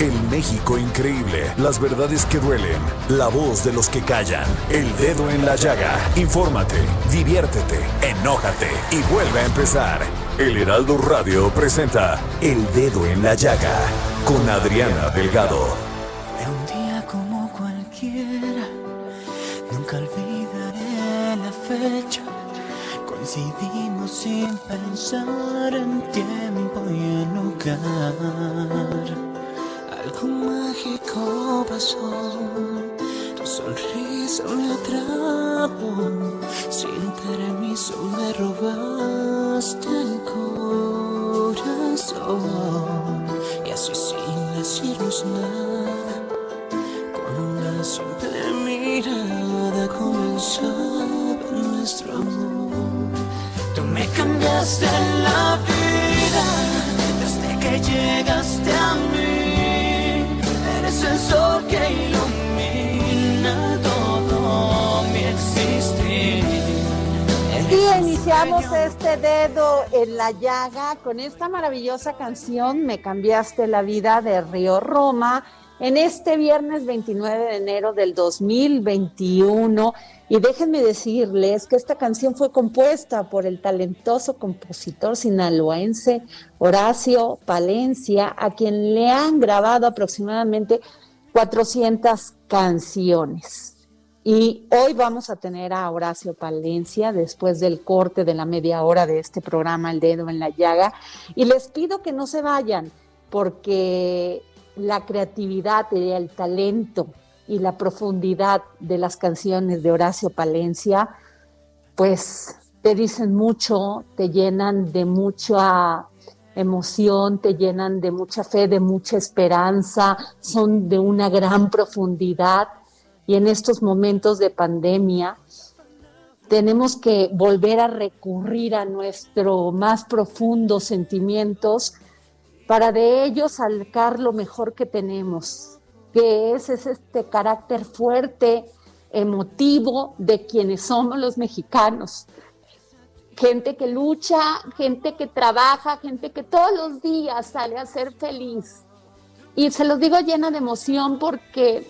El México increíble. Las verdades que duelen. La voz de los que callan. El dedo en la llaga. Infórmate, diviértete, enójate y vuelve a empezar. El Heraldo Radio presenta El Dedo en la Llaga con Adriana Delgado. Un día como cualquiera, nunca olvidaré la fecha. Coincidimos sin pensar en tiempo y en lugar. Algo mágico pasó, tu sonrisa me atrajo, sin permiso me robaste iniciamos este dedo en la llaga con esta maravillosa canción Me cambiaste la vida de Río Roma en este viernes 29 de enero del 2021. Y déjenme decirles que esta canción fue compuesta por el talentoso compositor sinaloense Horacio Palencia, a quien le han grabado aproximadamente 400 canciones. Y hoy vamos a tener a Horacio Palencia después del corte de la media hora de este programa El Dedo en la Llaga. Y les pido que no se vayan porque la creatividad y el talento y la profundidad de las canciones de Horacio Palencia, pues te dicen mucho, te llenan de mucha emoción, te llenan de mucha fe, de mucha esperanza, son de una gran profundidad y en estos momentos de pandemia tenemos que volver a recurrir a nuestros más profundos sentimientos para de ellos sacar lo mejor que tenemos, que es, es este carácter fuerte, emotivo de quienes somos los mexicanos. Gente que lucha, gente que trabaja, gente que todos los días sale a ser feliz. Y se los digo llena de emoción porque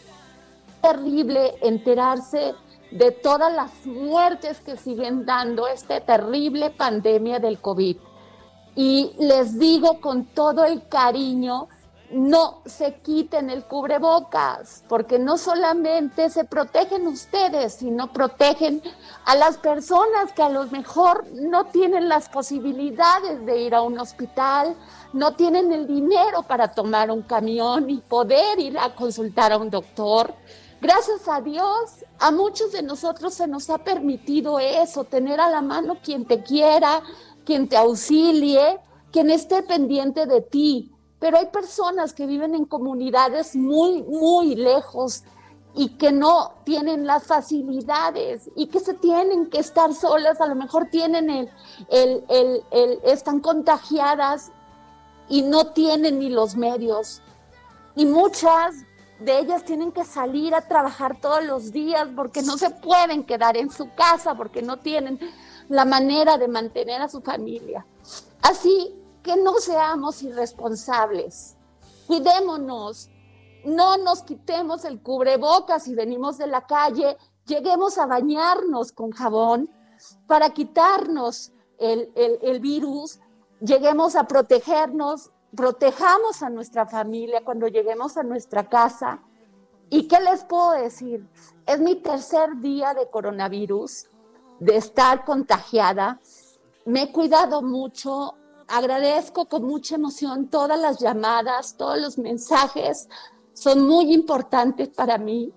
terrible enterarse de todas las muertes que siguen dando esta terrible pandemia del COVID. Y les digo con todo el cariño, no se quiten el cubrebocas, porque no solamente se protegen ustedes, sino protegen a las personas que a lo mejor no tienen las posibilidades de ir a un hospital, no tienen el dinero para tomar un camión y poder ir a consultar a un doctor. Gracias a Dios, a muchos de nosotros se nos ha permitido eso, tener a la mano quien te quiera, quien te auxilie, quien esté pendiente de ti. Pero hay personas que viven en comunidades muy, muy lejos y que no tienen las facilidades y que se tienen que estar solas, a lo mejor tienen el, el, el, están contagiadas y no tienen ni los medios. Y muchas de ellas tienen que salir a trabajar todos los días porque no se pueden quedar en su casa, porque no tienen la manera de mantener a su familia. Así que no seamos irresponsables, cuidémonos, no nos quitemos el cubrebocas si venimos de la calle, lleguemos a bañarnos con jabón para quitarnos el, el, el virus, lleguemos a protegernos protejamos a nuestra familia cuando lleguemos a nuestra casa. ¿Y qué les puedo decir? Es mi tercer día de coronavirus, de estar contagiada. Me he cuidado mucho, agradezco con mucha emoción todas las llamadas, todos los mensajes, son muy importantes para mí.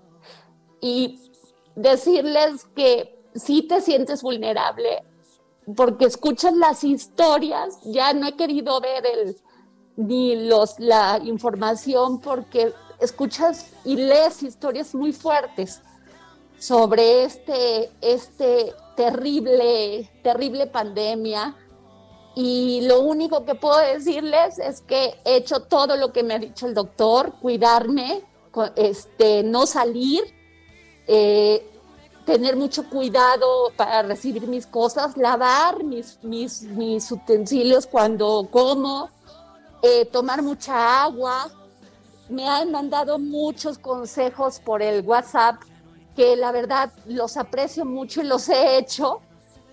Y decirles que si te sientes vulnerable, porque escuchas las historias, ya no he querido ver el, ni los, la información porque escuchas y lees historias muy fuertes sobre este, este terrible, terrible pandemia. Y lo único que puedo decirles es que he hecho todo lo que me ha dicho el doctor, cuidarme, este, no salir, eh, tener mucho cuidado para recibir mis cosas, lavar mis, mis, mis utensilios cuando como, eh, tomar mucha agua. Me han mandado muchos consejos por el WhatsApp que la verdad los aprecio mucho y los he hecho,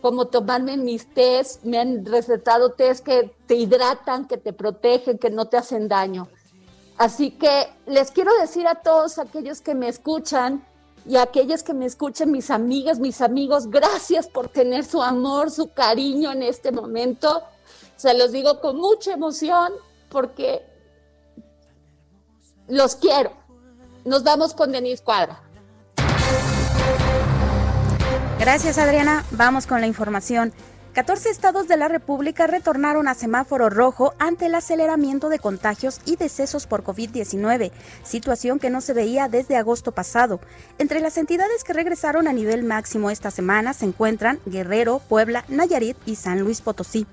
como tomarme mis test, me han recetado test que te hidratan, que te protegen, que no te hacen daño. Así que les quiero decir a todos aquellos que me escuchan y a aquellos que me escuchen, mis amigas, mis amigos, gracias por tener su amor, su cariño en este momento. Se los digo con mucha emoción porque los quiero. Nos vamos con Denise Cuadra. Gracias Adriana. Vamos con la información. 14 estados de la República retornaron a semáforo rojo ante el aceleramiento de contagios y decesos por COVID-19, situación que no se veía desde agosto pasado. Entre las entidades que regresaron a nivel máximo esta semana se encuentran Guerrero, Puebla, Nayarit y San Luis Potosí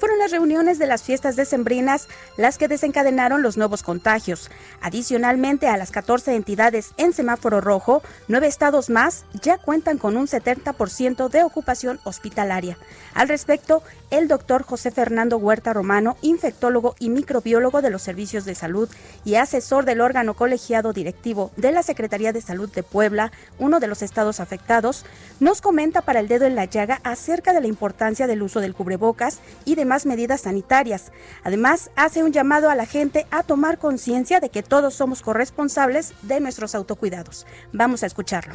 fueron las reuniones de las fiestas decembrinas las que desencadenaron los nuevos contagios. Adicionalmente a las 14 entidades en semáforo rojo, nueve estados más ya cuentan con un 70% de ocupación hospitalaria. Al respecto, el doctor José Fernando Huerta Romano, infectólogo y microbiólogo de los servicios de salud y asesor del órgano colegiado directivo de la Secretaría de Salud de Puebla, uno de los estados afectados, nos comenta para el dedo en la llaga acerca de la importancia del uso del cubrebocas y de más medidas sanitarias. Además, hace un llamado a la gente a tomar conciencia de que todos somos corresponsables de nuestros autocuidados. Vamos a escucharlo.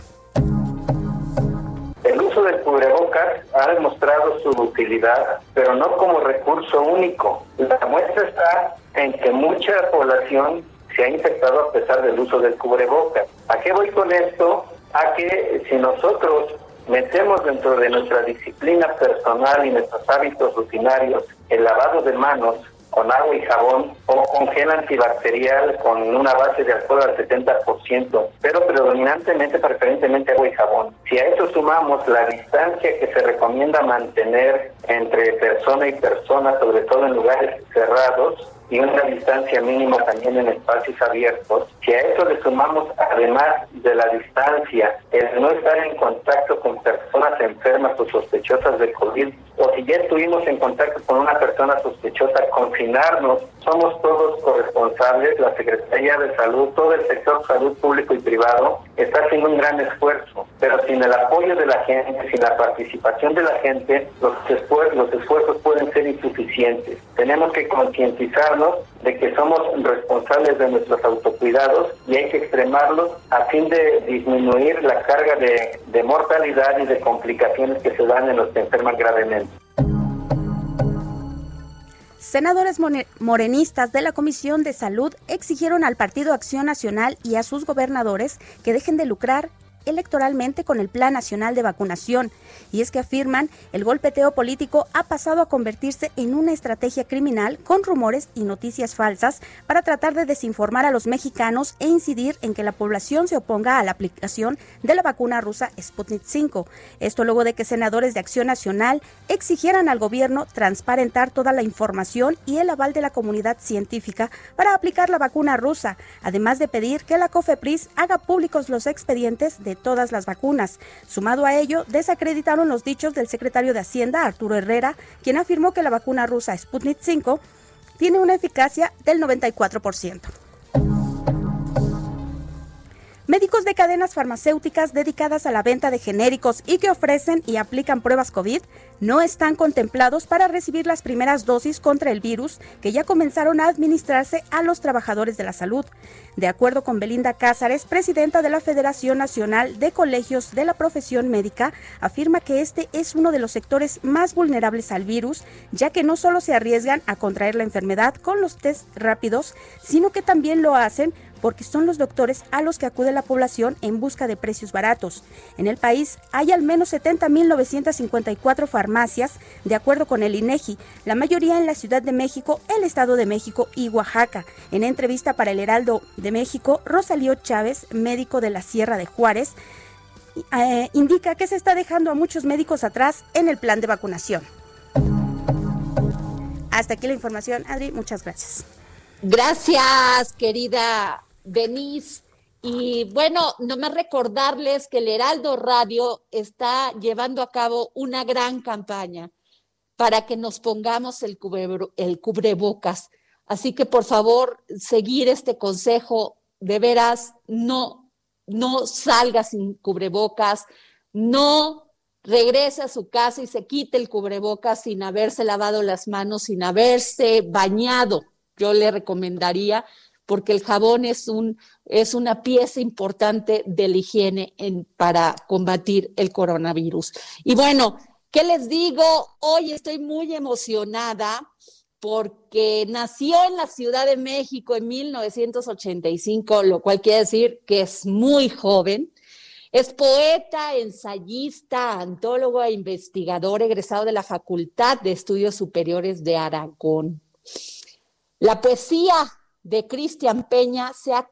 El uso del cubrebocas ha demostrado su utilidad, pero no como recurso único. La muestra está en que mucha población se ha infectado a pesar del uso del cubrebocas. ¿A qué voy con esto? A que si nosotros metemos dentro de nuestra disciplina personal y nuestros hábitos rutinarios el lavado de manos con agua y jabón o con gel antibacterial con una base de alcohol al 70%, pero predominantemente, preferentemente agua y jabón. Si a eso sumamos la distancia que se recomienda mantener entre persona y persona, sobre todo en lugares cerrados, y una distancia mínima también en espacios abiertos, si a eso le sumamos además de la distancia, el no estar en contacto con personas enfermas o sospechosas de COVID, o si ya estuvimos en contacto con una persona sospechosa, confinarnos, somos todos corresponsables, la Secretaría de Salud, todo el sector salud público y privado está haciendo un gran esfuerzo, pero sin el apoyo de la gente, sin la participación de la gente, los los esfuerzos pueden ser insuficientes. Tenemos que de que somos responsables de nuestros autocuidados y hay que extremarlos a fin de disminuir la carga de, de mortalidad y de complicaciones que se dan en los que enferman gravemente. Senadores morenistas de la Comisión de Salud exigieron al Partido Acción Nacional y a sus gobernadores que dejen de lucrar electoralmente con el Plan Nacional de Vacunación. Y es que afirman, el golpeteo político ha pasado a convertirse en una estrategia criminal con rumores y noticias falsas para tratar de desinformar a los mexicanos e incidir en que la población se oponga a la aplicación de la vacuna rusa Sputnik 5. Esto luego de que senadores de Acción Nacional exigieran al gobierno transparentar toda la información y el aval de la comunidad científica para aplicar la vacuna rusa, además de pedir que la COFEPRIS haga públicos los expedientes de todas las vacunas. Sumado a ello, desacreditaron los dichos del secretario de Hacienda, Arturo Herrera, quien afirmó que la vacuna rusa Sputnik 5 tiene una eficacia del 94%. Médicos de cadenas farmacéuticas dedicadas a la venta de genéricos y que ofrecen y aplican pruebas COVID no están contemplados para recibir las primeras dosis contra el virus que ya comenzaron a administrarse a los trabajadores de la salud. De acuerdo con Belinda Cázares, presidenta de la Federación Nacional de Colegios de la Profesión Médica, afirma que este es uno de los sectores más vulnerables al virus, ya que no solo se arriesgan a contraer la enfermedad con los test rápidos, sino que también lo hacen porque son los doctores a los que acude la población en busca de precios baratos. En el país hay al menos 70.954 farmacias, de acuerdo con el INEGI, la mayoría en la Ciudad de México, el Estado de México y Oaxaca. En entrevista para el Heraldo de México, Rosalío Chávez, médico de la Sierra de Juárez, eh, indica que se está dejando a muchos médicos atrás en el plan de vacunación. Hasta aquí la información, Adri, muchas gracias. Gracias, querida Y bueno, nomás recordarles que el Heraldo Radio está llevando a cabo una gran campaña para que nos pongamos el, el cubrebocas. Así que por favor, seguir este consejo, de veras, no, no salga sin cubrebocas, no regrese a su casa y se quite el cubrebocas sin haberse lavado las manos, sin haberse bañado. Yo le recomendaría porque el jabón es, un, es una pieza importante de la higiene en, para combatir el coronavirus. Y bueno, ¿qué les digo? Hoy estoy muy emocionada porque nació en la Ciudad de México en 1985, lo cual quiere decir que es muy joven. Es poeta, ensayista, antólogo e investigador egresado de la Facultad de Estudios Superiores de Aragón. La poesía de Cristian Peña se ha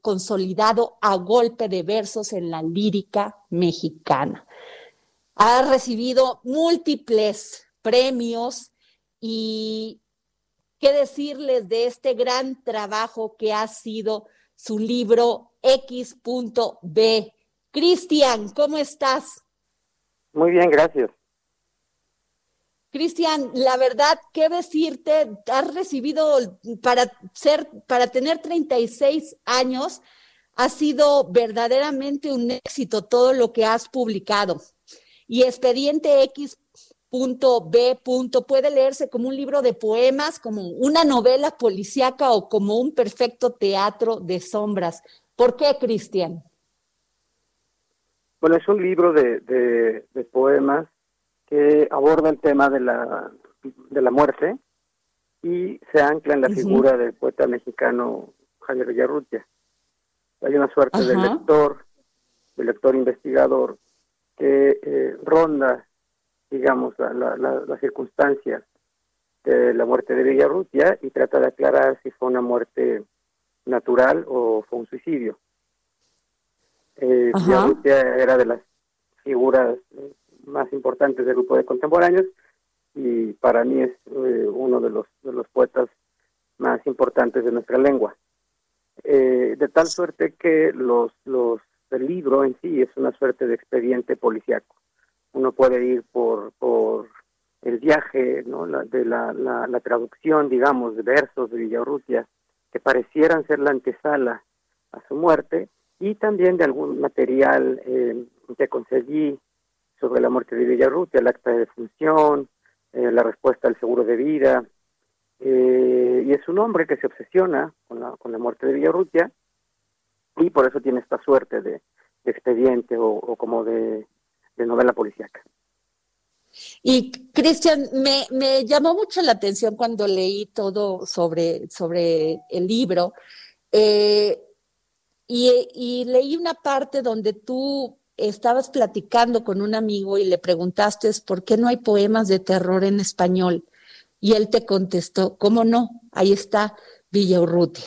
consolidado a golpe de versos en la lírica mexicana. Ha recibido múltiples premios y qué decirles de este gran trabajo que ha sido su libro X.B. Cristian, ¿cómo estás? Muy bien, gracias. Cristian, la verdad, ¿qué decirte? Has recibido para ser, para tener 36 años, ha sido verdaderamente un éxito todo lo que has publicado. Y Expediente X.B. puede leerse como un libro de poemas, como una novela policíaca o como un perfecto teatro de sombras. ¿Por qué, Cristian? Bueno, es un libro de, de poemas que aborda el tema de la, de la muerte y se ancla en la figura del poeta mexicano Javier Villarrutia. Hay una suerte de lector, de lector investigador, que eh, ronda, digamos, las circunstancias de la muerte de Villarrutia y trata de aclarar si fue una muerte natural o fue un suicidio. Eh, Villarrutia era de las figuras eh, más importantes del grupo de contemporáneos y para mí es eh, uno de los, de los poetas más importantes de nuestra lengua. Eh, de tal suerte que los, los, el libro en sí es una suerte de expediente policiaco. Uno puede ir por, por el viaje ¿no? la, de la, la, traducción, digamos, de versos de Villarrutia que parecieran ser la antesala a su muerte y también de algún material eh, que conseguí sobre la muerte de Villarrutia, el acta de defunción, eh, la respuesta al seguro de vida, eh, y es un hombre que se obsesiona con la, con la muerte de Villarrutia y por eso tiene esta suerte de, expediente o, como de, novela policíaca. Y Cristian, me, me, llamó mucho la atención cuando leí todo sobre, sobre el libro eh, y, y, leí una parte donde tú estabas platicando con un amigo y le preguntaste por qué no hay poemas de terror en español. Y él te contestó, ¿cómo no? Ahí está Villa Urrutia.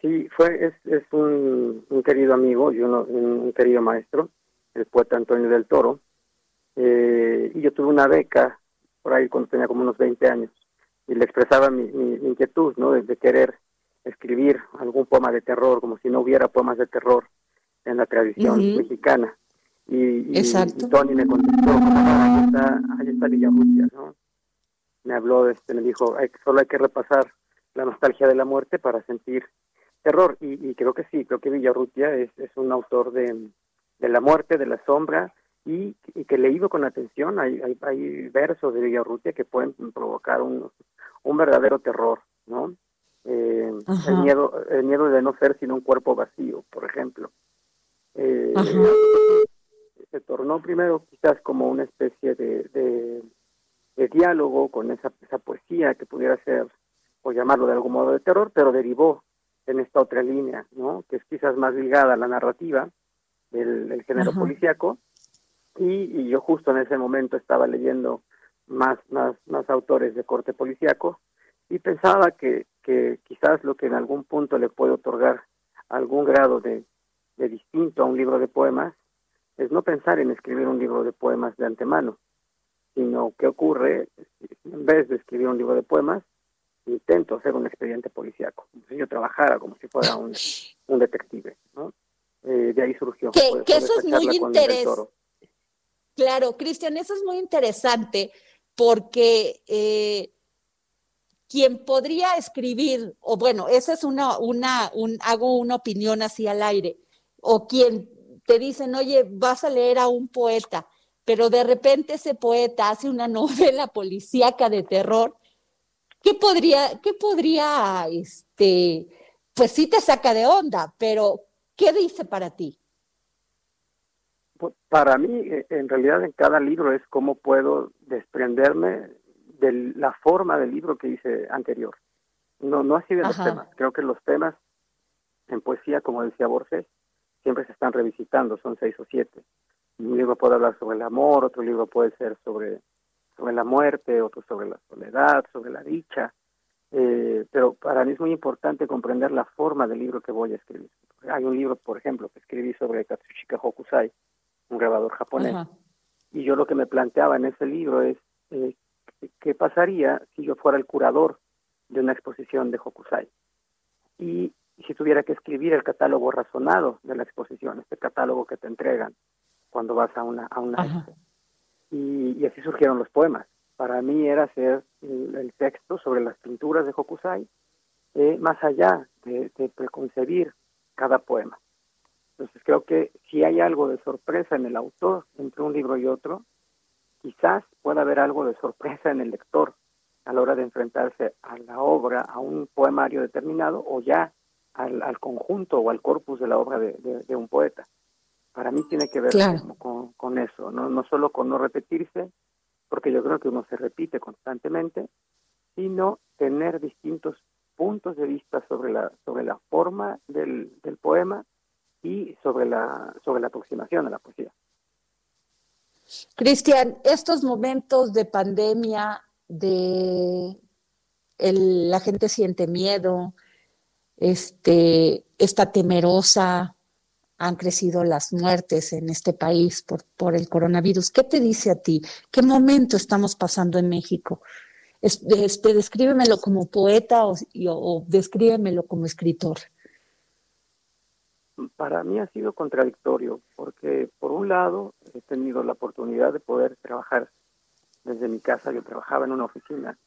Sí, fue, es, es un, querido amigo y un, querido maestro, el poeta Antonio del Toro. Eh, y yo tuve una beca por ahí cuando tenía como unos 20 años y le expresaba mi, inquietud, ¿no? de, querer escribir algún poema de terror, como si no hubiera poemas de terror en la tradición mexicana. Y, Tony me contestó, ahí está, ahí está ¿no? Me habló, este, me dijo, hay, solo hay que repasar la nostalgia de la muerte para sentir terror. Y, creo que sí, creo que Villarrutia es, es un autor de, de la muerte, de la sombra, y, y que leído con atención, hay, hay, hay versos de Villarrutia que pueden provocar un, un verdadero terror, ¿no? Eh, el miedo el miedo de no ser sino un cuerpo vacío, por ejemplo. Eh, se tornó primero quizás como una especie de, de, de diálogo con esa, esa poesía que pudiera ser, o llamarlo de algún modo de terror, pero derivó en esta otra línea, ¿no? que es quizás más ligada a la narrativa del, género policíaco, y, y, yo justo en ese momento estaba leyendo más, más, más autores de corte policíaco, y pensaba que, que quizás lo que en algún punto le puede otorgar algún grado de, de distinto a un libro de poemas es no pensar en escribir un libro de poemas de antemano, sino que ocurre, en vez de escribir un libro de poemas, intento hacer un expediente policíaco, como si yo trabajara como si fuera un, un detective, ¿no? Eh, de ahí surgió. Que, que eso es muy interesante. Claro, Cristian, eso es muy interesante porque eh, quien podría escribir, o bueno, esa es una, una, un, hago una opinión así al aire, o quien te dicen, oye, vas a leer a un poeta, pero de repente ese poeta hace una novela policíaca de terror, ¿qué podría, qué podría, este, pues sí te saca de onda, pero ¿qué dice para ti? Pues, para mí, e, en realidad, en cada libro es cómo puedo desprenderme de la forma del libro que hice anterior. No, no así de los temas. Creo que los temas en poesía, como decía Borges, siempre se están revisitando, son seis o siete. Un libro puede hablar sobre el amor, otro libro puede ser sobre, sobre la muerte, otro sobre la soledad, sobre la dicha. Eh, pero para mí es muy importante comprender la forma del libro que voy a escribir. Hay un libro, por ejemplo, que escribí sobre Katsushika Hokusai, un grabador japonés, y yo lo que me planteaba en ese libro es eh, qué pasaría si yo fuera el curador de una exposición de Hokusai y, si tuviera que escribir el catálogo razonado de la exposición, este catálogo que te entregan cuando vas a una a una y, así surgieron los poemas. Para mí era hacer el, texto sobre las pinturas de Hokusai eh, más allá de, de preconcebir cada poema. Entonces creo que si hay algo de sorpresa en el autor entre un libro y otro, quizás pueda haber algo de sorpresa en el lector a la hora de enfrentarse a la obra, a un poemario determinado o ya al, conjunto o al corpus de la obra de, un poeta. Para mí tiene que ver con, eso, ¿no? no solo con no repetirse, porque yo creo que uno se repite constantemente, sino tener distintos puntos de vista sobre la, sobre la forma del, del poema y sobre la, sobre la aproximación a la poesía. Cristian, estos momentos de pandemia, de la gente siente miedo, este, está temerosa, han crecido las muertes en este país por, por el coronavirus. ¿Qué te dice a ti? ¿Qué momento estamos pasando en México? Este, descríbemelo como poeta o, o descríbemelo como escritor para mí ha sido contradictorio, porque por un lado he tenido la oportunidad de poder trabajar desde mi casa, yo trabajaba en una oficina,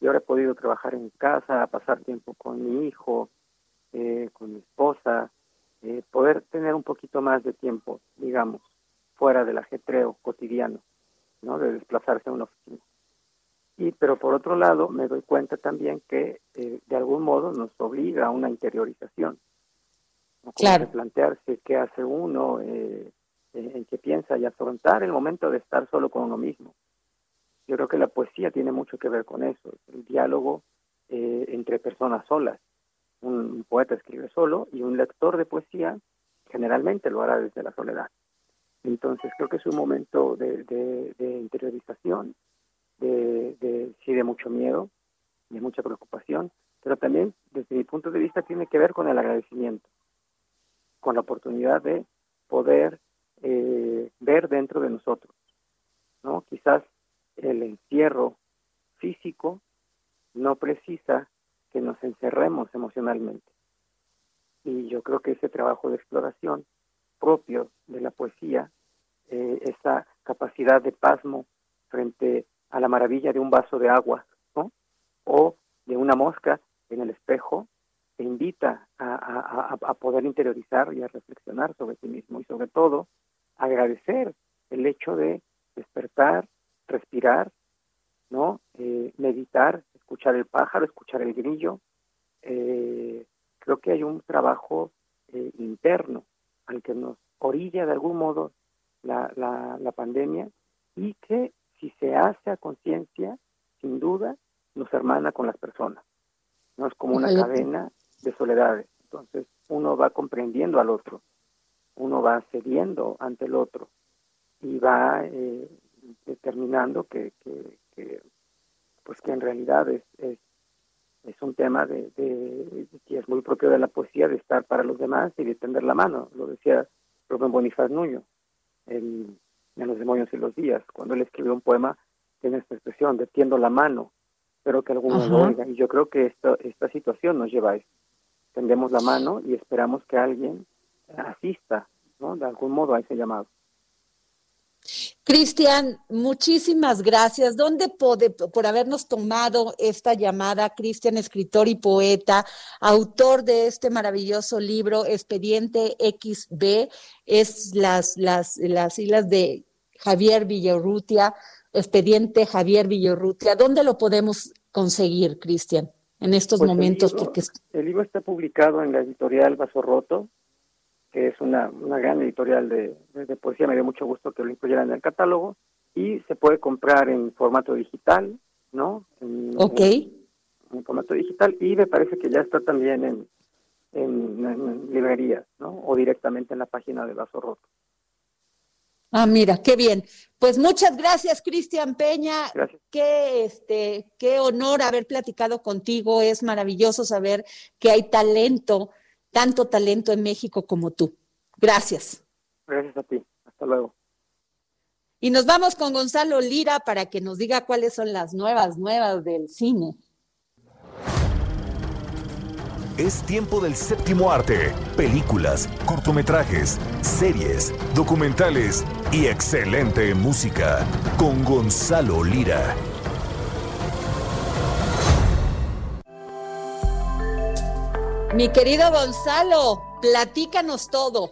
y ahora he podido trabajar en casa, pasar tiempo con mi hijo, eh, con mi esposa, eh, poder tener un poquito más de tiempo, digamos, fuera del ajetreo cotidiano, ¿no? De desplazarse a una oficina. Y, pero por otro lado, me doy cuenta también que eh, de algún modo nos obliga a una interiorización claro. plantearse qué hace uno, eh, en qué piensa y afrontar el momento de estar solo con uno mismo. Yo creo que la poesía tiene mucho que ver con eso, el diálogo eh, entre personas solas. Un, poeta escribe solo y un lector de poesía generalmente lo hará desde la soledad. Entonces creo que es un momento de, de, interiorización, de, de, sí, de mucho miedo, de mucha preocupación, pero también desde mi punto de vista tiene que ver con el agradecimiento con la oportunidad de poder eh, ver dentro de nosotros. ¿no? Quizás el encierro físico no precisa que nos encerremos emocionalmente. Y yo creo que ese trabajo de exploración propio de la poesía, eh, esa capacidad de pasmo frente a la maravilla de un vaso de agua, o de una mosca en el espejo, te invita a, a, poder interiorizar y a reflexionar sobre ti mismo y sobre todo agradecer el hecho de despertar, respirar, ¿no? Eh, meditar, escuchar el pájaro, escuchar el grillo. Eh, creo que hay un trabajo eh, interno al que nos orilla de algún modo la, la, la pandemia y que si se hace a conciencia, sin duda, nos hermana con las personas. No es como una cadena de soledades. Entonces uno va comprendiendo al otro, uno va cediendo ante el otro y va eh, determinando que, que, pues que en realidad es, es, un tema de, que es muy propio de la poesía de estar para los demás y de tender la mano. Lo decía Rubén Bonifaz Nuño en, en Los demonios y los días, cuando él escribió un poema tiene esta expresión de tiendo la mano, pero que alguno lo oiga. Y yo creo que esto, esta situación nos lleva a esto tendemos la mano y esperamos que alguien asista, ¿no? De algún modo a ese llamado. Cristian, muchísimas gracias. ¿Dónde pode, por habernos tomado esta llamada? Cristian, escritor y poeta, autor de este maravilloso libro, Expediente XB, es las, las, las islas de Javier Villarrutia, Expediente Javier Villarrutia. ¿Dónde lo podemos conseguir, Cristian? en estos pues momentos? El libro, porque... el libro está publicado en la editorial Vaso Roto, que es una, una gran editorial de, poesía. Me dio mucho gusto que lo incluyeran en el catálogo. Y se puede comprar en formato digital, ¿no? En, ok. En, formato digital. Y me parece que ya está también en, en, librerías, ¿no? O directamente en la página de Vaso Roto. Ah, mira, qué bien. Pues muchas gracias, Cristian Peña. Gracias. Qué, este, qué honor haber platicado contigo. Es maravilloso saber que hay talento, tanto talento en México como tú. Gracias. Gracias a ti. Hasta luego. Y nos vamos con Gonzalo Lira para que nos diga cuáles son las nuevas, nuevas del cine. Es tiempo del séptimo arte. Películas, cortometrajes, series, documentales y excelente música con Gonzalo Lira. Mi querido Gonzalo, platícanos todo.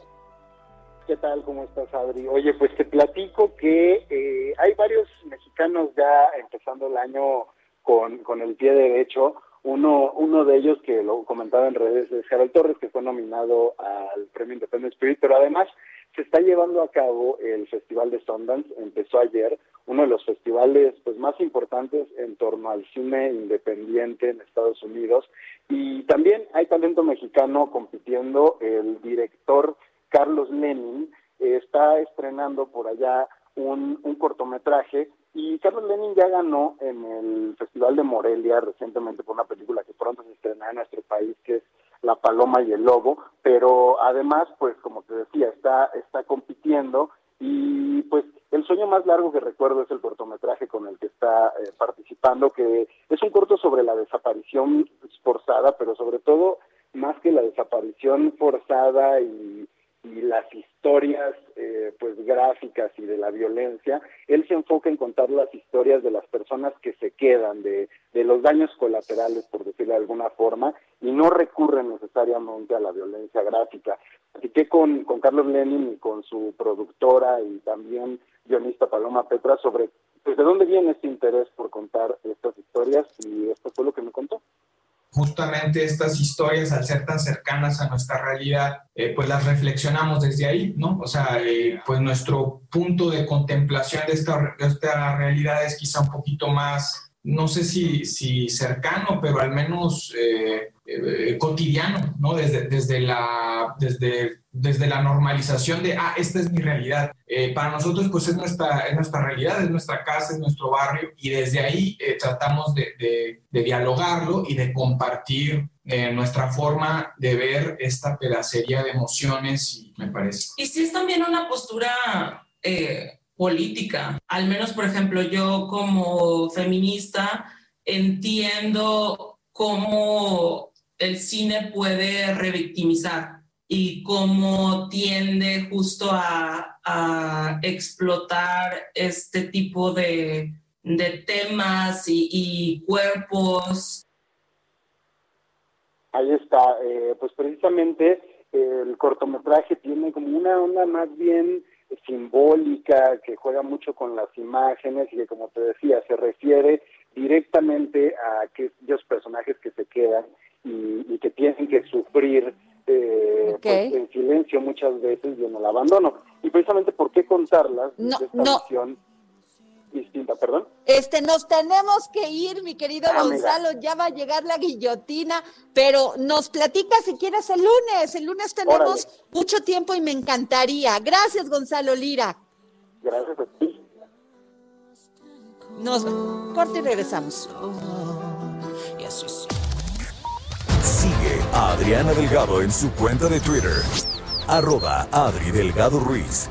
¿Qué tal? ¿Cómo estás, Adri? Oye, pues te platico que eh, hay varios mexicanos ya empezando el año con, con el pie derecho uno, uno de ellos que lo comentaba en redes es Gerald Torres, que fue nominado al Premio Independent Spirit, pero además se está llevando a cabo el Festival de Sundance, empezó ayer, uno de los festivales pues más importantes en torno al cine independiente en Estados Unidos. Y también hay talento mexicano compitiendo, el director Carlos Lenin está estrenando por allá un, un cortometraje y Carlos Lenin ya ganó en el Festival de Morelia recientemente por una película que pronto se estrenará en nuestro país, que es La Paloma y el Lobo, pero además, pues como te decía, está, está compitiendo y pues el sueño más largo que recuerdo es el cortometraje con el que está eh, participando, que es un corto sobre la desaparición forzada, pero sobre todo más que la desaparición forzada y y las historias eh, pues gráficas y de la violencia, él se enfoca en contar las historias de las personas que se quedan, de, de los daños colaterales, por decirlo de alguna forma, y no recurren necesariamente a la violencia gráfica. Platiqué con, con Carlos Lenin y con su productora y también guionista Paloma Petra sobre pues, de dónde viene este interés por contar estas historias y esto fue lo que me contó justamente estas historias, al ser tan cercanas a nuestra realidad, eh, pues las reflexionamos desde ahí, ¿no? O sea, eh, pues nuestro punto de contemplación de esta, de esta realidad es quizá un poquito más no sé si, si cercano, pero al menos eh, eh, cotidiano, ¿no? Desde, desde, la, desde, desde la normalización de, ah, esta es mi realidad. Eh, para nosotros, pues es nuestra, es nuestra realidad, es nuestra casa, es nuestro barrio, y desde ahí tratamos de, de, dialogarlo y de compartir nuestra forma de ver esta pedacería de emociones, me parece. Y si es también una postura política. Al menos, por ejemplo, yo como feminista entiendo cómo el cine puede revictimizar y cómo tiende justo a, explotar este tipo de, temas y, y cuerpos Ahí está, eh, pues precisamente el cortometraje tiene como una onda más bien simbólica, que juega mucho con las imágenes y que, como te decía, se refiere directamente a aquellos personajes que se quedan y, que tienen que sufrir eh, pues, en silencio muchas veces y en el abandono. Y precisamente por qué contarlas no, esta distinta, perdón. Este, nos tenemos que ir, mi querido ah, Gonzalo, ya va a llegar la guillotina, pero nos platica si quieres el lunes, el lunes tenemos mucho tiempo y me encantaría. Gracias, Gonzalo Lira. Gracias a ti. Nos corte y regresamos. Sigue a Adriana Delgado en su cuenta de Twitter arroba Adri Delgado Ruiz.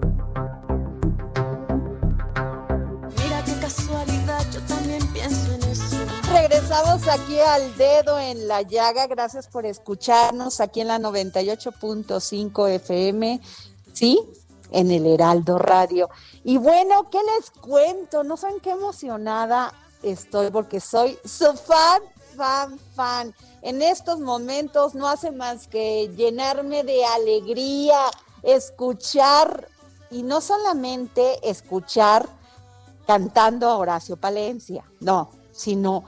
Regresamos aquí al dedo en la llaga. Gracias por escucharnos aquí en la 98.5 FM, ¿sí? En el Heraldo Radio. Y bueno, ¿qué les cuento? No saben qué emocionada estoy porque soy su fan, fan, fan. En estos momentos no hace más que llenarme de alegría, escuchar y no solamente escuchar cantando a Horacio Palencia, no, sino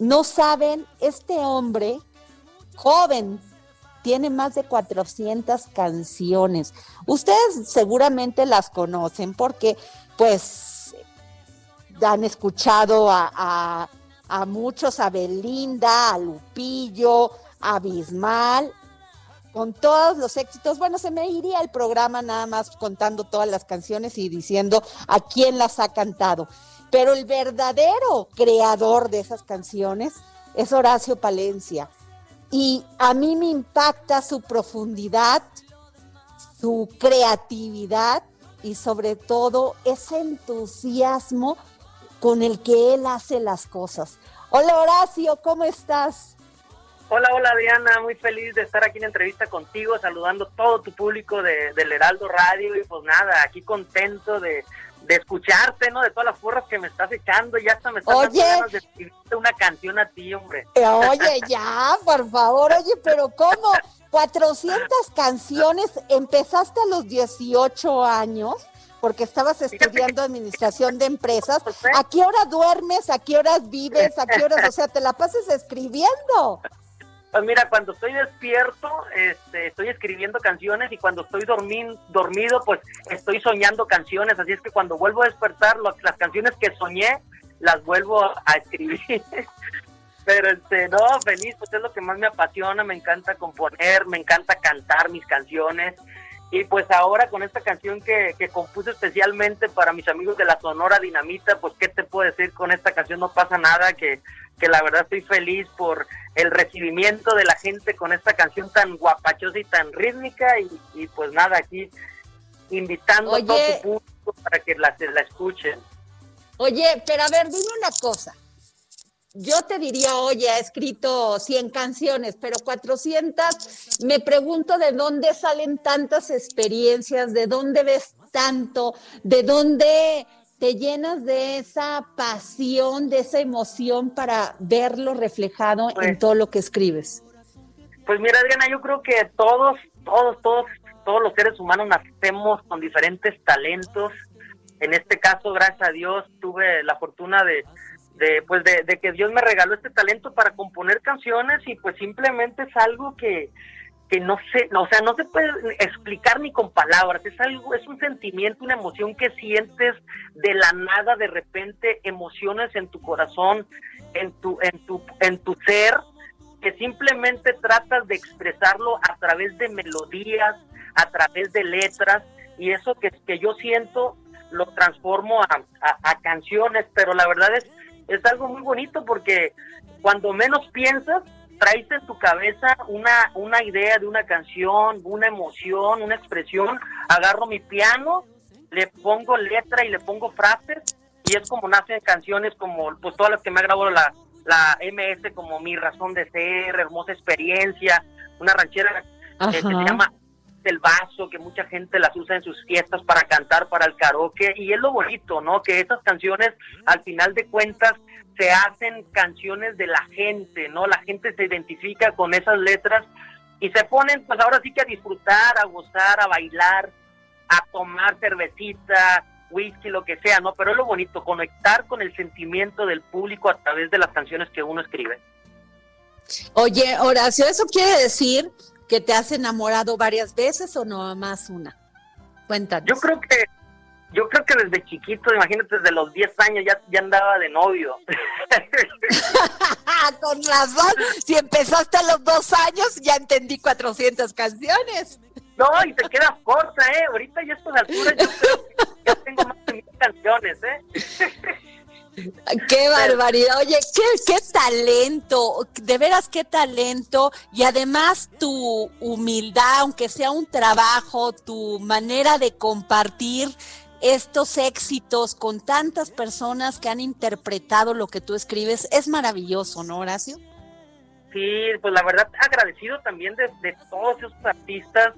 no saben, este hombre joven tiene más de 400 canciones. Ustedes seguramente las conocen porque pues han escuchado a, a, muchos, a Belinda, a Lupillo, a Bismal, con todos los éxitos. Bueno, se me iría el programa nada más contando todas las canciones y diciendo a quién las ha cantado. Pero el verdadero creador de esas canciones es Horacio Palencia. Y a mí me impacta su profundidad, su creatividad y sobre todo ese entusiasmo con el que él hace las cosas. Hola Horacio, ¿cómo estás? Hola, hola Diana, muy feliz de estar aquí en entrevista contigo, saludando todo tu público de, del Heraldo Radio y pues nada, aquí contento de, de escucharte, ¿no? De todas las porras que me estás echando, ya hasta me estás oye, ganas de escribirte una canción a ti, hombre. Eh, oye, ya, por favor, oye, pero ¿cómo? 400 canciones, empezaste a los 18 años porque estabas estudiando administración de empresas. ¿A qué hora duermes? ¿A qué horas vives? ¿A qué horas? O sea, te la pases escribiendo. Pues mira, cuando estoy despierto, este, estoy escribiendo canciones y cuando estoy dormido, pues estoy soñando canciones. Así es que cuando vuelvo a despertar, las canciones que soñé, las vuelvo a escribir. Pero este, no, feliz, pues es lo que más me apasiona. Me encanta componer, me encanta cantar mis canciones. Y pues ahora con esta canción que, que compuse especialmente para mis amigos de la Sonora Dinamita, pues qué te puedo decir con esta canción, no pasa nada, que, que la verdad estoy feliz por el recibimiento de la gente con esta canción tan guapachosa y tan rítmica y, pues nada, aquí invitando a todo tu público para que la, la escuchen. Oye, pero a ver, dime una cosa. Yo te diría, oye, ha escrito 100 canciones, pero 400, me pregunto de dónde salen tantas experiencias, de dónde ves tanto, de dónde te llenas de esa pasión, de esa emoción para verlo reflejado en pues todo lo que escribes? Pues mira, Adriana, yo creo que todos, todos, todos, todos los seres humanos nacemos con diferentes talentos En este caso, gracias a Dios, tuve la fortuna de, de pues de, de que Dios me regaló este talento para componer canciones y pues simplemente es algo que, que no no, o sea, no se puede explicar ni con palabras, es algo, es un sentimiento, una emoción que sientes de la nada, de repente, emociones en tu corazón, en tu, en tu, en tu ser, que simplemente tratas de expresarlo a través de melodías, a través de letras, y eso que, que yo siento lo transformo a, a canciones, pero la verdad es, es algo muy bonito porque cuando menos piensas, traes en tu cabeza una, una idea de una canción, una emoción, una expresión, agarro mi piano, le pongo letra y le pongo frases y es como nacen canciones como pues todas las que me ha grabado la, la MS como Mi Razón de Ser, Hermosa Experiencia, una ranchera que se llama El Vaso, que mucha gente las usa en sus fiestas para cantar, para el karaoke, y es lo bonito, ¿no? Que esas canciones, al final de cuentas, se hacen canciones de la gente, ¿no? La gente se identifica con esas letras y se ponen, pues ahora sí que a disfrutar, a gozar, a bailar, a tomar cervecita, whisky, lo que sea, ¿no? Pero es lo bonito, conectar con el sentimiento del público a través de las canciones que uno escribe. Oye, Horacio, ¿eso quiere decir que te has enamorado varias veces o no más una? Cuéntanos. Yo creo que yo creo que desde chiquito, imagínate, desde los 10 años ya, ya andaba de novio. Con razón, si empezaste a los dos años, ya entendí 400 canciones. No, y te quedas corta, ¿eh? Ahorita ya a estas alturas yo creo que ya tengo más de mil canciones, ¿eh? Qué barbaridad, oye, qué, qué talento, de veras qué talento. Y además tu humildad, aunque sea un trabajo, tu manera de compartir estos éxitos con tantas personas que han interpretado lo que tú escribes es maravilloso, ¿no, Horacio? Sí, pues la verdad agradecido también de, todos esos artistas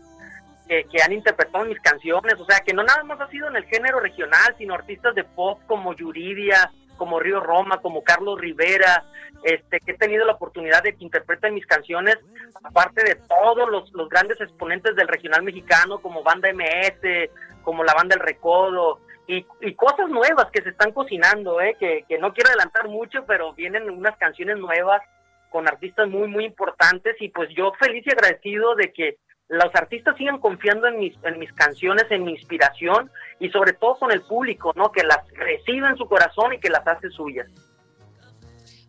que, que, han interpretado mis canciones, o sea, que no nada más ha sido en el género regional, sino artistas de pop como Yuridia, como Río Roma, como Carlos Rivera, este, que he tenido la oportunidad de que interpreten mis canciones, aparte de todos los, los grandes exponentes del regional mexicano, como Banda MS, como la banda El Recodo, y, y, cosas nuevas que se están cocinando, ¿eh? que, que no quiero adelantar mucho, pero vienen unas canciones nuevas con artistas muy, muy importantes y pues yo feliz y agradecido de que los artistas sigan confiando en mis, en mis canciones, en mi inspiración y sobre todo con el público, ¿no? Que las reciba en su corazón y que las hace suyas.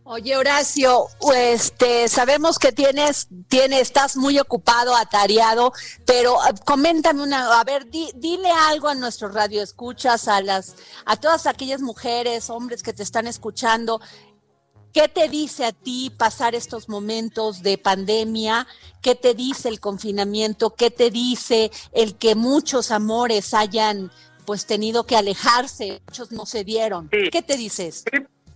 Oye, Horacio, este, sabemos que tienes, tiene, estás muy ocupado, atareado, pero ah, coméntame una, a ver, dile algo a nuestro radio escuchas, a las, a todas aquellas mujeres, hombres que te están escuchando. ¿Qué te dice a ti pasar estos momentos de pandemia? ¿Qué te dice el confinamiento? ¿Qué te dice el que muchos amores hayan pues tenido que alejarse, muchos no se dieron? ¿Qué te dices?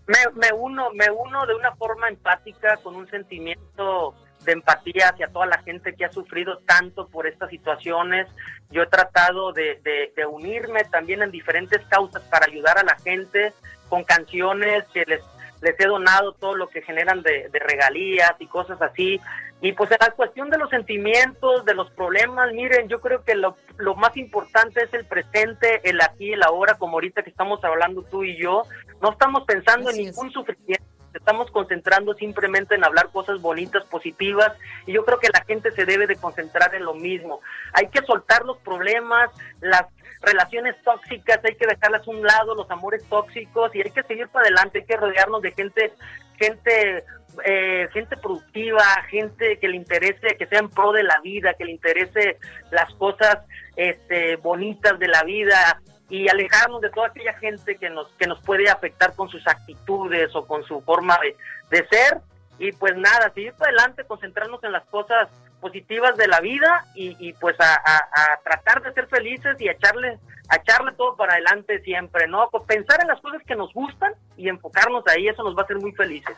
me, me uno, me uno de una forma empática, con un sentimiento de empatía hacia toda la gente que ha sufrido tanto por estas situaciones. Yo he tratado de, de, unirme también en diferentes causas para ayudar a la gente con canciones que les, les he donado todo lo que generan de, de regalías y cosas así. Y pues en la cuestión de los sentimientos, de los problemas, miren, yo creo que lo, lo más importante es el presente, el aquí, el ahora, como ahorita que estamos hablando tú y yo. No estamos pensando en ningún sufrimiento, estamos concentrando simplemente en hablar cosas bonitas, positivas, y yo creo que la gente se debe de concentrar en lo mismo. Hay que soltar los problemas, las relaciones tóxicas, hay que dejarlas a un lado, los amores tóxicos, y hay que seguir para adelante, hay que rodearnos de gente, gente eh, gente productiva, gente que le interese, que sea en pro de la vida, que le interese las cosas este, bonitas de la vida y alejarnos de toda aquella gente que nos, que nos puede afectar con sus actitudes o con su forma de, de ser. Y pues nada, seguir para adelante, concentrarnos en las cosas positivas de la vida y, y pues a, a, tratar de ser felices y a echarle, echarle todo para adelante siempre, ¿no? Pensar en las cosas que nos gustan y enfocarnos ahí, eso nos va a hacer muy felices.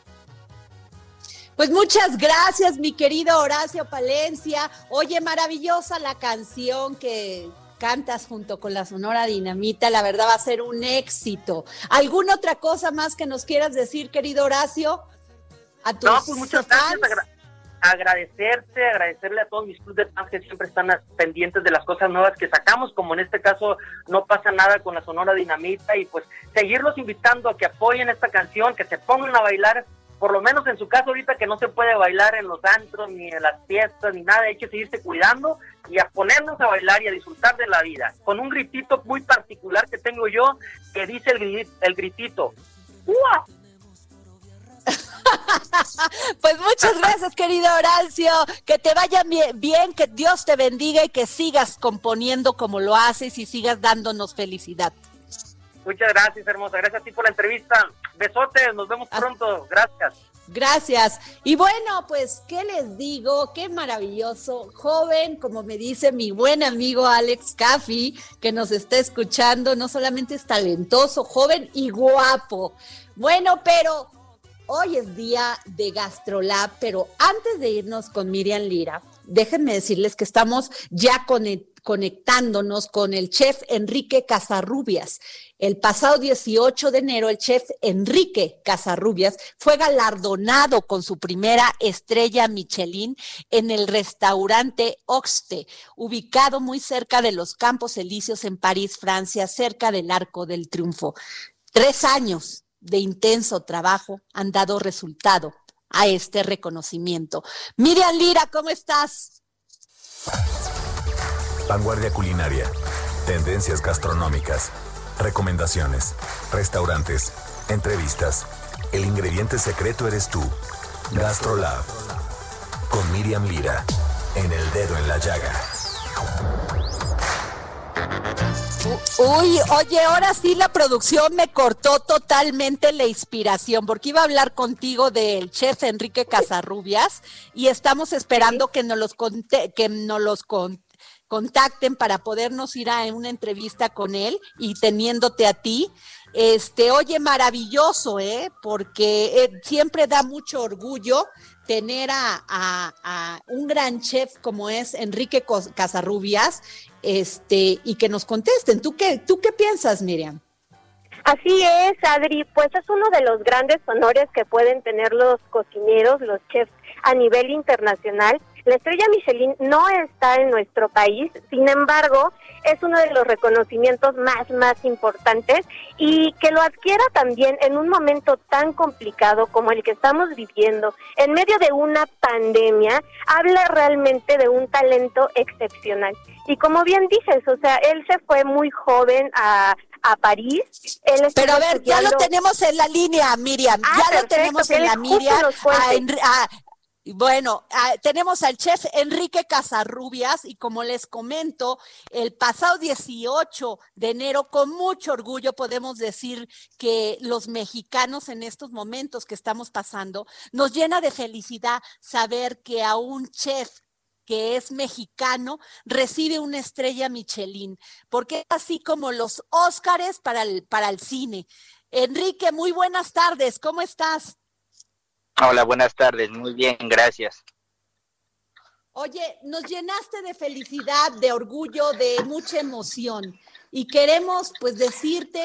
Pues muchas gracias, mi querido Horacio Palencia. Oye, maravillosa la canción que cantas junto con la Sonora Dinamita, la verdad va a ser un éxito. ¿Alguna otra cosa más que nos quieras decir, querido Horacio? A tus no, pues muchas gracias. agradecerte, agradecerle a todos mis clubes de fans que siempre están pendientes de las cosas nuevas que sacamos, como en este caso no pasa nada con la Sonora Dinamita y pues seguirlos invitando a que apoyen esta canción, que se pongan a bailar, por lo menos en su caso ahorita que no se puede bailar en los antros, ni en las fiestas, ni nada, hay que seguirse cuidando y a ponernos a bailar y a disfrutar de la vida, con un gritito muy particular que tengo yo, que dice el, el gritito, ¡Uah! pues muchas gracias, querido Horacio. Que te vaya bien, que Dios te bendiga y que sigas componiendo como lo haces y sigas dándonos felicidad. Muchas gracias, hermosa. Gracias a ti por la entrevista. Besotes, nos vemos pronto. Gracias. Gracias. Y bueno, pues, ¿qué les digo? Qué maravilloso. Joven, como me dice mi buen amigo Alex Caffi, que nos está escuchando, no solamente es talentoso, joven y guapo. Bueno, pero Hoy es día de GastroLab, pero antes de irnos con Miriam Lira, déjenme decirles que estamos ya conectándonos con el chef Enrique Casarrubias. El pasado 18 de enero, el chef Enrique Casarrubias fue galardonado con su primera estrella Michelin en el restaurante Oxte, ubicado muy cerca de los Campos Elíseos en París, Francia, cerca del Arco del Triunfo. Tres años de intenso trabajo han dado resultado a este reconocimiento. Miriam Lira, ¿cómo estás? Vanguardia culinaria, tendencias gastronómicas, recomendaciones, restaurantes, entrevistas. El ingrediente secreto eres tú. Gastrolab. Con Miriam Lira. En el dedo en la llaga. Uy, oye, ahora sí la producción me cortó totalmente la inspiración, porque iba a hablar contigo del chef Enrique Casarrubias y estamos esperando que nos los que nos los contacten para podernos ir a una entrevista con él y teniéndote a ti. Este, oye, maravilloso, ¿eh? Porque eh, siempre da mucho orgullo tener a, un gran chef como es Enrique Casarrubias, este, y que nos contesten. ¿Tú qué, tú qué piensas, Miriam? Así es, Adri, pues es uno de los grandes honores que pueden tener los cocineros, los chefs a nivel internacional. La estrella Michelin no está en nuestro país, sin embargo, es uno de los reconocimientos más, más importantes y que lo adquiera también en un momento tan complicado como el que estamos viviendo, en medio de una pandemia, habla realmente de un talento excepcional. Y como bien dices, o sea, él se fue muy joven a, a París. Pero a ver, ya lo tenemos en la línea, Miriam. Ah, ya lo tenemos en la Miriam. Bueno, ah, tenemos al chef Enrique Casarrubias y como les comento, el pasado 18 de enero, con mucho orgullo podemos decir que los mexicanos en estos momentos que estamos pasando, nos llena de felicidad saber que a un chef que es mexicano, recibe una estrella Michelin, porque es así como los Óscares para el, para el cine. Enrique, muy buenas tardes, ¿cómo estás? Hola, buenas tardes. Muy bien, gracias. Oye, nos llenaste de felicidad, de orgullo, de mucha emoción y queremos pues decirte,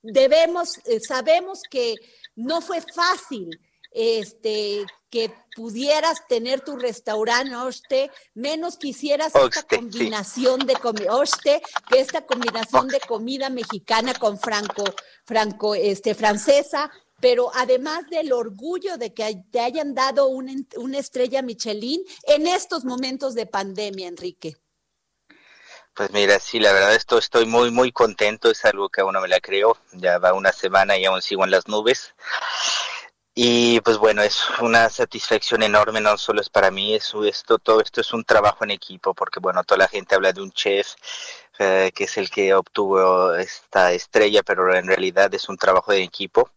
debemos, eh, sabemos que no fue fácil este que pudieras tener tu restaurante menos quisieras esta combinación de comida, que esta combinación de comida mexicana con franco, franco, este, francesa, pero además del orgullo de que te hayan dado una, estrella Michelin en estos momentos de pandemia, Enrique. Pues mira, sí, la verdad esto, estoy muy, muy contento, es algo que aún no me la creo, ya va una semana y aún sigo en las nubes. Y pues bueno, es una satisfacción enorme, no solo es para mí, es esto, todo esto es un trabajo en equipo, porque bueno, toda la gente habla de un chef eh, que es el que obtuvo esta estrella, pero en realidad es un trabajo de equipo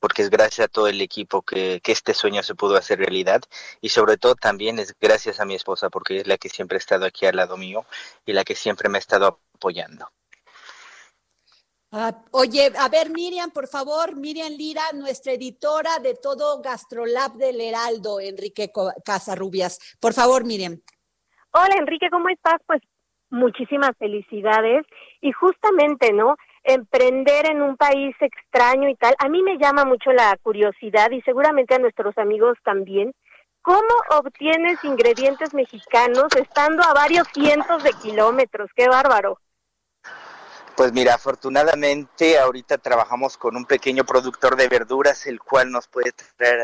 porque es gracias a todo el equipo que, este sueño se pudo hacer realidad y sobre todo también es gracias a mi esposa porque es la que siempre ha estado aquí al lado mío y la que siempre me ha estado apoyando. Ah, oye, a ver, Miriam, por favor, Miriam Lira, nuestra editora de todo Gastrolab del Heraldo, Enrique Casarrubias. Por favor, Miriam. Hola, Enrique, ¿cómo estás? Pues muchísimas felicidades. Y justamente, ¿no? Emprender en un país extraño y tal, a mí me llama mucho la curiosidad y seguramente a nuestros amigos también, ¿Cómo obtienes ingredientes mexicanos estando a varios cientos de kilómetros? ¡Qué bárbaro! Pues mira, afortunadamente ahorita trabajamos con un pequeño productor de verduras, el cual nos puede traer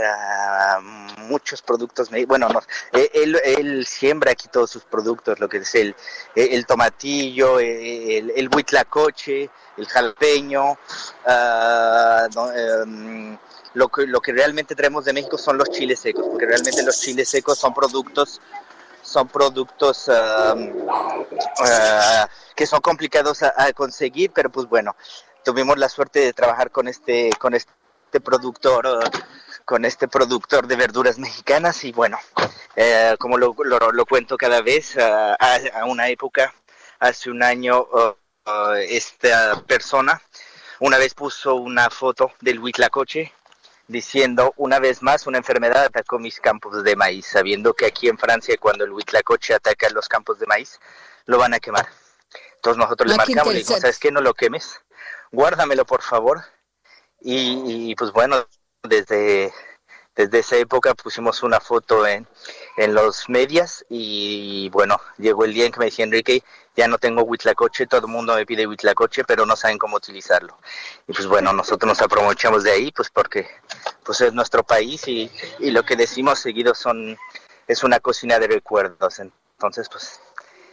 muchos productos. Bueno, e, él, siembra aquí todos sus productos, lo que es el, el tomatillo, el, el huitlacoche, el jalapeño. Em, lo, que, lo que realmente traemos de México son los chiles secos, porque realmente los chiles secos son productos son productos uh, que son complicados a, conseguir, pero pues bueno, tuvimos la suerte de trabajar con este, con este productor, con este productor de verduras mexicanas y bueno, eh, como lo, lo, cuento cada vez, uh, a, una época, hace un año, esta persona una vez puso una foto del Huitlacoche diciendo una vez más una enfermedad atacó mis campos de maíz, sabiendo que aquí en Francia cuando el huitlacoche ataca los campos de maíz, lo van a quemar. Entonces nosotros le ah, marcamos, le dijimos, ¿sabes qué? No lo quemes, guárdamelo por favor. y pues bueno, desde desde esa época pusimos una foto en, en los medias y bueno, llegó el día en que me decía Enrique, ya no tengo Huitlacoche, todo el mundo me pide Huitlacoche, pero no saben cómo utilizarlo. Y pues bueno, nosotros nos aprovechamos de ahí, pues porque pues es nuestro país y, y lo que decimos seguido son es una cocina de recuerdos. Entonces, pues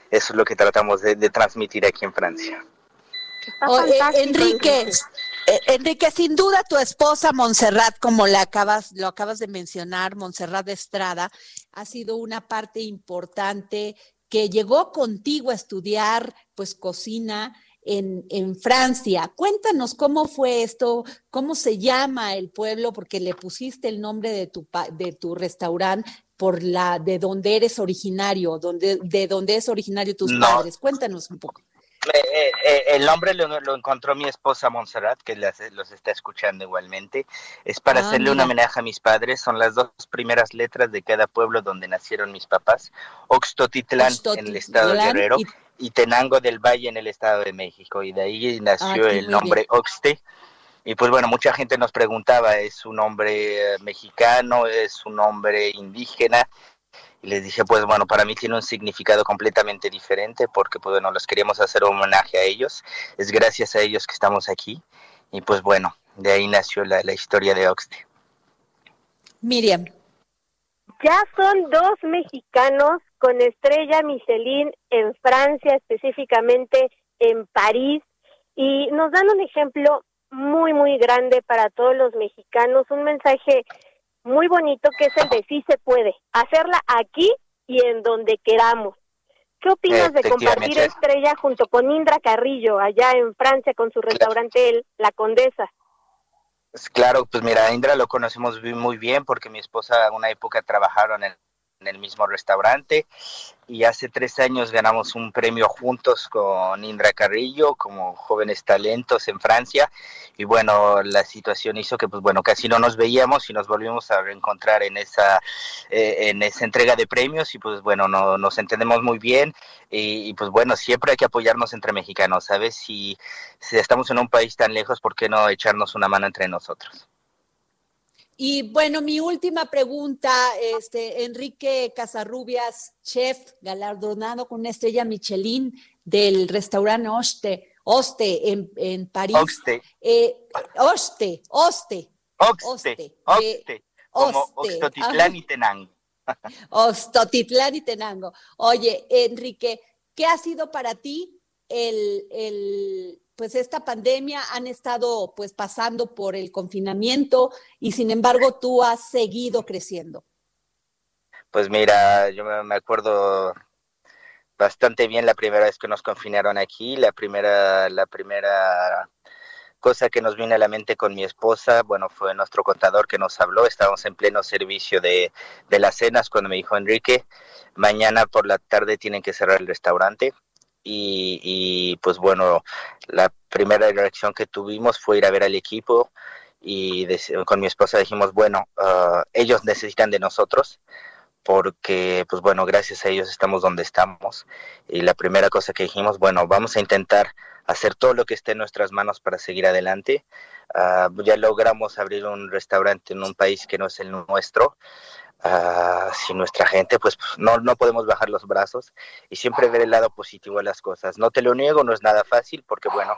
eso es lo que tratamos de, de transmitir aquí en Francia. Enrique, eh, Enrique, sin duda tu esposa Montserrat, como la acabas, lo acabas de mencionar, Montserrat de Estrada, ha sido una parte importante que llegó contigo a estudiar pues cocina en, en, Francia. Cuéntanos cómo fue esto, cómo se llama el pueblo, porque le pusiste el nombre de tu, de tu restaurante por la de donde eres originario, donde, de donde es originario tus padres. Cuéntanos un poco. Eh, eh, el nombre lo, encontró mi esposa Montserrat, que los está escuchando igualmente. Es para ah, hacerle un homenaje a mis padres. Son las dos primeras letras de cada pueblo donde nacieron mis papás. Oxtotitlán, en el estado de Guerrero y Tenango del Valle en el estado de México. Y de ahí nació ah, el nombre Oxte. Y pues bueno, mucha gente nos preguntaba, ¿es un nombre eh, mexicano? ¿Es un nombre indígena? Y les dije, pues bueno, para mí tiene un significado completamente diferente porque pues bueno, los queríamos hacer un homenaje a ellos, es gracias a ellos que estamos aquí y pues bueno, de ahí nació la, historia de Oxte. Miriam. Ya son dos mexicanos con estrella Michelin en Francia, específicamente en París, y nos dan un ejemplo muy, muy grande para todos los mexicanos, un mensaje muy bonito que es el de sí se puede, hacerla aquí y en donde queramos. ¿Qué opinas de compartir estrella junto con Indra Carrillo allá en Francia con su restaurante La Condesa? Pues claro, pues mira, Indra lo conocemos muy bien porque mi esposa en una época trabajaron en en el mismo restaurante. Y hace tres años ganamos un premio juntos con Indra Carrillo como jóvenes talentos en Francia. Y bueno la situación hizo que pues bueno casi no nos veíamos y nos volvimos a reencontrar en esa eh, en esa entrega de premios. Y pues bueno no, nos entendemos muy bien. Y, pues bueno siempre hay que apoyarnos entre mexicanos sabes si estamos en un país tan lejos por qué no echarnos una mano entre nosotros y bueno, mi última pregunta, este, Enrique Casarrubias, chef galardonado con una estrella Michelin del restaurante Oste, Oste en, en París. Oste. Eh, Oste, Oste. Oste, Oste, como Oxtotitlán y Tenango. Oxtotitlán y Tenango. Oye, Enrique, ¿qué ha sido para ti el, el pues esta pandemia han estado pues pasando por el confinamiento y sin embargo tú has seguido creciendo. Pues mira, yo me acuerdo bastante bien la primera vez que nos confinaron aquí, la primera la primera cosa que nos vino a la mente con mi esposa, bueno, fue nuestro contador que nos habló, estábamos en pleno servicio de, de las cenas cuando me dijo Enrique, mañana por la tarde tienen que cerrar el restaurante, y, pues bueno, la primera reacción que tuvimos fue ir a ver al equipo y con mi esposa dijimos, bueno, ah, ellos necesitan de nosotros porque pues bueno, gracias a ellos estamos donde estamos y la primera cosa que dijimos, bueno, vamos a intentar hacer todo lo que esté en nuestras manos para seguir adelante. Ah, ya logramos abrir un restaurante en un país que no es el nuestro. Uh, sin nuestra gente, pues no, no podemos bajar los brazos y siempre ver el lado positivo de las cosas. No te lo niego, no es nada fácil, porque bueno,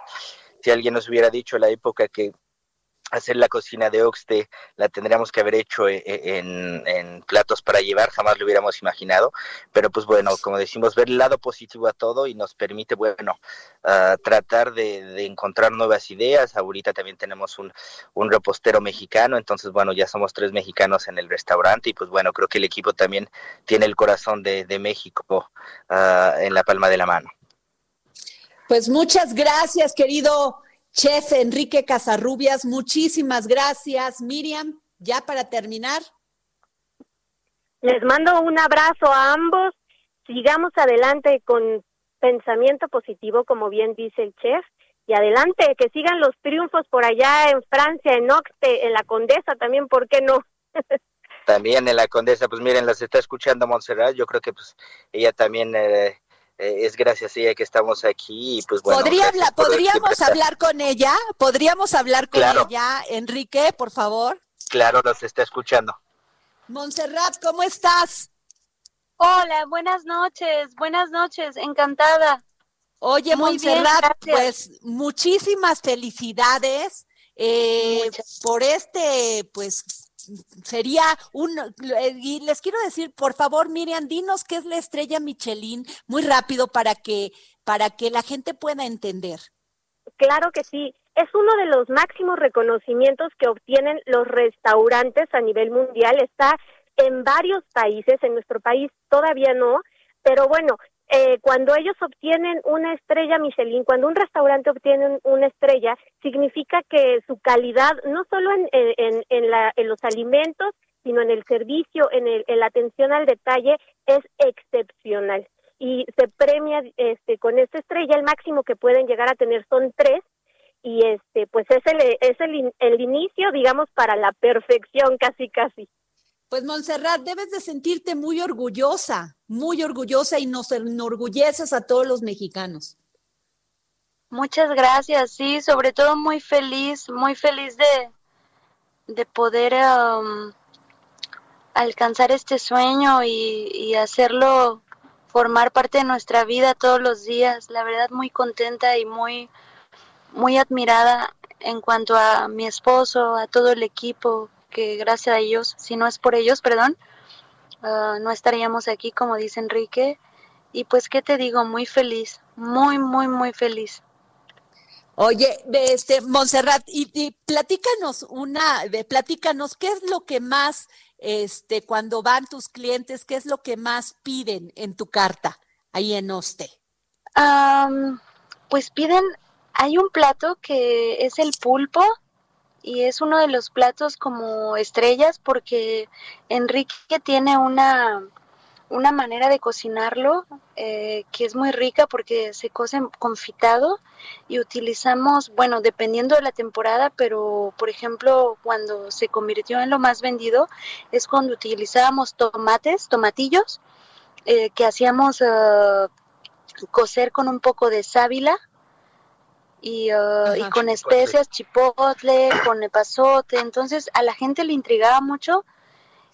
si alguien nos hubiera dicho la época que hacer la cocina de Oxte la tendríamos que haber hecho e, e, en, platos para llevar, jamás lo hubiéramos imaginado, pero pues bueno, como decimos, ver el lado positivo a todo y nos permite, bueno, uh, tratar de, encontrar nuevas ideas. Ahorita también tenemos un, repostero mexicano, entonces bueno, ya somos tres mexicanos en el restaurante y pues bueno, creo que el equipo también tiene el corazón de, México uh, en la palma de la mano. Pues muchas gracias, querido Chef Enrique Casarrubias, muchísimas gracias. Miriam, ya para terminar. Les mando un abrazo a ambos. Sigamos adelante con pensamiento positivo, como bien dice el chef. Y adelante, que sigan los triunfos por allá en Francia, en Oxte, en la Condesa también, ¿por qué no? también en la Condesa, pues miren, las está escuchando Montserrat, yo creo que pues ella también eh, eh, es gracias a ella que estamos aquí y pues bueno. ¿Podríamos hablar con ella? ¿Podríamos hablar con ella, Enrique, por favor? Claro, nos está escuchando. Montserrat, ¿cómo estás? Hola, buenas noches, buenas noches, encantada. Oye, Montserrat, pues muchísimas felicidades eh, por este, pues sería un, y les quiero decir, por favor, Miriam, dinos qué es la estrella Michelin, muy rápido para que, para que la gente pueda entender. Claro que sí, es uno de los máximos reconocimientos que obtienen los restaurantes a nivel mundial, está en varios países, en nuestro país todavía no, pero bueno, eh, cuando ellos obtienen una estrella Michelin, cuando un restaurante obtiene una estrella, significa que su calidad, no solo en, en, en, la, en los alimentos, sino en el servicio, en, el, en la atención al detalle, es excepcional. Y se premia este, con esta estrella, el máximo que pueden llegar a tener son tres, y este pues es el, es el, el inicio, digamos, para la perfección casi casi. Pues Montserrat, debes de sentirte muy orgullosa, muy orgullosa y nos enorgulleces a todos los mexicanos. Muchas gracias, sí, sobre todo muy feliz, muy feliz de, de poder um, alcanzar este sueño y, y hacerlo formar parte de nuestra vida todos los días. La verdad muy contenta y muy, muy admirada en cuanto a mi esposo, a todo el equipo, que gracias a ellos, si no es por ellos, perdón, ah, no estaríamos aquí, como dice Enrique. Y pues, ¿qué te digo? Muy feliz, muy, muy, muy feliz. Oye, este, Montserrat, y, platícanos una, platícanos, ¿qué es lo que más, este, cuando van tus clientes, qué es lo que más piden en tu carta ahí en Oste? pues piden, hay un plato que es el pulpo, y es uno de los platos como estrellas porque Enrique tiene una, una manera de cocinarlo eh, que es muy rica porque se cose confitado y utilizamos, bueno, dependiendo de la temporada, pero por ejemplo cuando se convirtió en lo más vendido es cuando utilizábamos tomates, tomatillos, eh, que hacíamos uh, cocer con un poco de sábila y, uh, y con especias, chipotle, con epazote, entonces a la gente le intrigaba mucho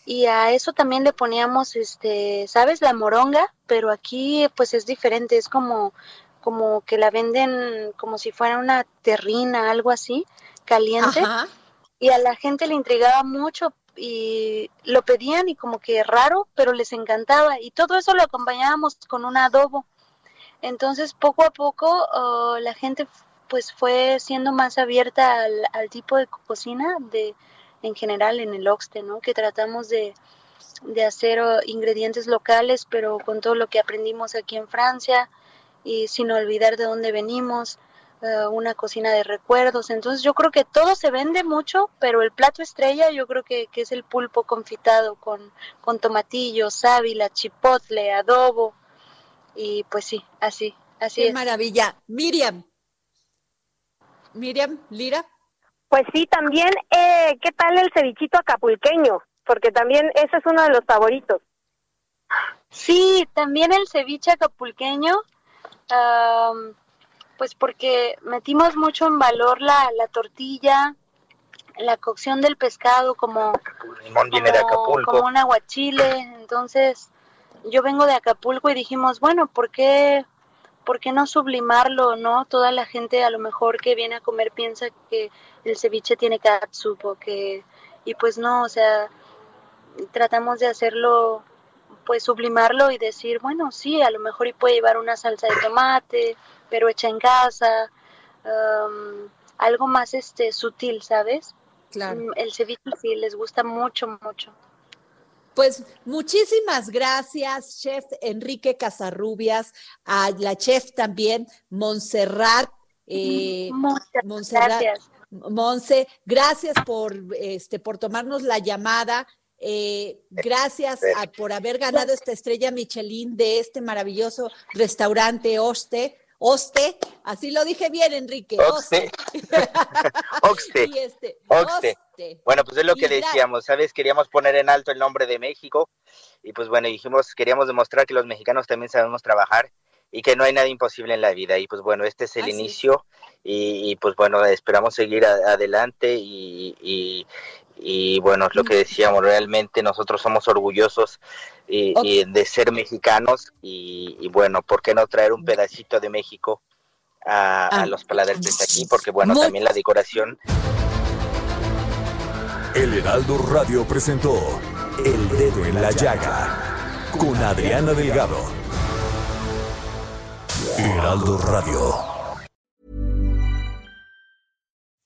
y a eso también le poníamos, este, ¿sabes? La moronga, pero aquí pues es diferente, es como, como que la venden como si fuera una terrina, algo así, caliente, y a la gente le intrigaba mucho y lo pedían y como que raro, pero les encantaba. Y todo eso lo acompañábamos con un adobo. Entonces poco a poco uh, la gente pues fue siendo más abierta al, tipo de cocina de en general en el Oxte, ¿no? Que tratamos de, hacer oh, ingredientes locales, pero con todo lo que aprendimos aquí en Francia y sin olvidar de dónde venimos, eh, una cocina de recuerdos. Entonces yo creo que todo se vende mucho, pero el plato estrella yo creo que, es el pulpo confitado con, con tomatillo, sábila, chipotle, adobo y pues sí, así, así Qué maravilla. Miriam, Miriam, Lira. Pues sí, también, eh, ¿qué tal el cevichito acapulqueño? Porque también ese es uno de los favoritos. Sí, también el ceviche acapulqueño. Pues porque metimos mucho en valor la, la tortilla, la cocción del pescado como, limón viene de Acapulco. como un aguachile. Entonces, yo vengo de Acapulco y dijimos, bueno, ¿por qué, ¿por qué no sublimarlo, no? Toda la gente a lo mejor que viene a comer piensa que el ceviche tiene catsup o que... Y pues no, o sea, tratamos de hacerlo, pues sublimarlo y decir, bueno, sí, a lo mejor y puede llevar una salsa de tomate, pero hecha en casa, um, algo más este sutil, ¿sabes? Claro. Mm, El ceviche sí les gusta mucho, mucho. Pues muchísimas gracias, chef Enrique Casarrubias, a la chef también, Montserrat. Eh, Muchas Montserrat- gracias. Monse, gracias por, este, por tomarnos la llamada. Eh, gracias a- por haber ganado esta estrella Michelin de este maravilloso restaurante Oste. Oste, así lo dije bien, Enrique. Este, Oxte. Oste. Bueno, pues es lo que Y decíamos, ¿sabes? Queríamos poner en alto el nombre de México y pues bueno, dijimos, queríamos demostrar que los mexicanos también sabemos trabajar y que no hay nada imposible en la vida. Y pues bueno, este es el Así es. inicio y, y, pues bueno, esperamos seguir a- adelante y, y, y, bueno, es lo que decíamos, realmente nosotros somos orgullosos y, Ok. y de ser mexicanos y, y bueno, ¿por qué no traer un pedacito de México? A, a Ah. los paladares de aquí, porque bueno, Muy- también la decoración El Heraldo Radio presentó El Dedo en la Llaga con Adriana Delgado. Heraldo Radio.